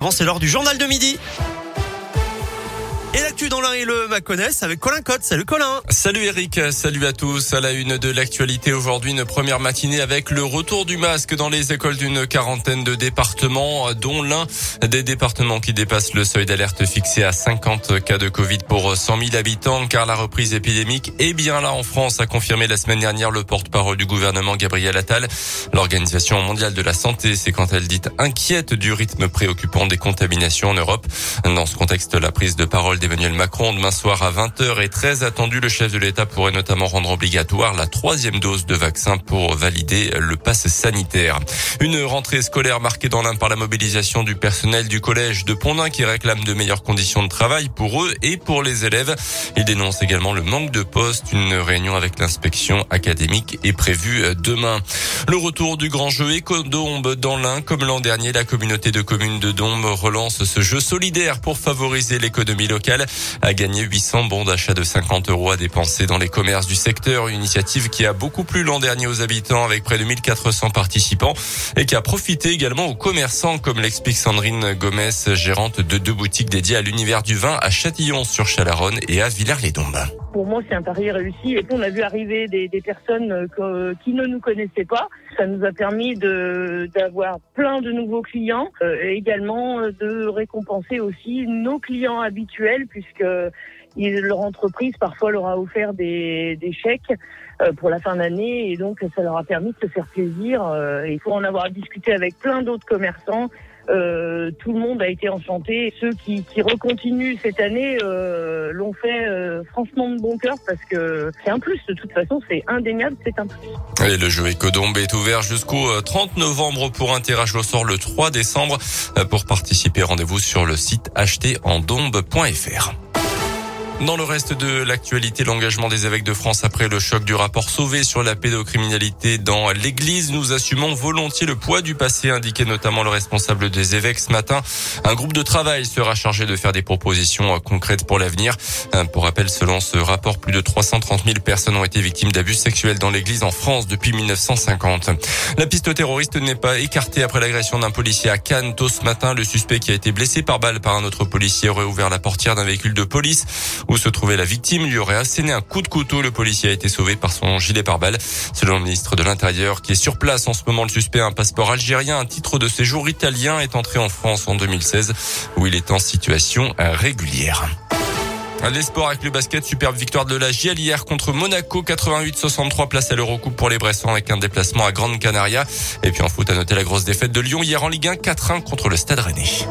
Bon, c'est l'heure du journal de midi. Et l'actu dans l'un et le Maconnais avec Colin Cotte. Salut Colin. Salut Eric, salut à tous. À la une de l'actualité aujourd'hui, une première matinée avec le retour du masque dans les écoles d'une quarantaine de départements, dont l'un des départements qui dépasse le seuil d'alerte fixé à 50 cas de Covid pour 100 000 habitants, car la reprise épidémique est bien là en France, a confirmé la semaine dernière le porte-parole du gouvernement Gabriel Attal. L'Organisation mondiale de la santé s'est quand elle dit inquiète du rythme préoccupant des contaminations en Europe. Dans ce contexte, la prise de parole d'Emmanuel Macron demain soir à 20h est très attendu. Le chef de l'État pourrait notamment rendre obligatoire la troisième dose de vaccin pour valider le pass sanitaire. Une rentrée scolaire marquée dans l'un par la mobilisation du personnel du collège de Pondin qui réclame de meilleures conditions de travail pour eux et pour les élèves. Il dénonce également le manque de postes. Une réunion avec l'inspection académique est prévue demain. Le retour du grand jeu Éco-Dombe dans l'Ain. Comme l'an dernier, la communauté de communes de Dombe relance ce jeu solidaire pour favoriser l'économie locale a gagné 800 bons d'achat de 50 euros à dépenser dans les commerces du secteur. Une initiative qui a beaucoup plu l'an dernier aux habitants avec près de 1400 participants et qui a profité également aux commerçants comme l'explique Sandrine Gomez, gérante de deux boutiques dédiées à l'univers du vin à Châtillon sur Chalaronne et à Villars-les-Dombes. Pour moi, c'est un pari réussi. Et puis, on a vu arriver des, des personnes euh, qui ne nous connaissaient pas. Ça nous a permis d'avoir plein de nouveaux clients euh, et également de récompenser aussi nos clients habituels puisque leur entreprise parfois leur a offert des, des chèques euh, pour la fin d'année et donc ça leur a permis de se faire plaisir. Il faut en avoir discuté avec plein d'autres commerçants euh, tout le monde a été enchanté. Ceux qui, qui recontinuent cette année euh, l'ont fait euh, franchement de bon cœur parce que c'est un plus. De toute façon, c'est indéniable, c'est un plus. Et le jeu Ecodombe est ouvert jusqu'au 30 novembre pour un tirage au sort le 3 décembre. Pour participer, rendez-vous sur le site acheterendombe.fr. Dans le reste de l'actualité, l'engagement des évêques de France après le choc du rapport Sauvé sur la pédocriminalité dans l'église. Nous assumons volontiers le poids du passé, indiqué notamment le responsable des évêques ce matin. Un groupe de travail sera chargé de faire des propositions concrètes pour l'avenir. Pour rappel, selon ce rapport, plus de 330 000 personnes ont été victimes d'abus sexuels dans l'église en France depuis 1950. La piste terroriste n'est pas écartée après l'agression d'un policier à Cannes tôt ce matin. Le suspect qui a été blessé par balle par un autre policier aurait ouvert la portière d'un véhicule de police où se trouvait la victime lui aurait asséné un coup de couteau. Le policier a été sauvé par son gilet pare-balles. Selon le ministre de l'Intérieur qui est sur place en ce moment, le suspect a un passeport algérien, un titre de séjour italien est entré en France en 2016 où il est en situation régulière. Les sports avec le basket, superbe victoire de la GL hier contre Monaco, 88-63 place à l'Eurocoupe pour les Bressans avec un déplacement à Grande Canaria. Et puis en foot à noter la grosse défaite de Lyon hier en Ligue 1, 4-1 contre le Stade Rennais.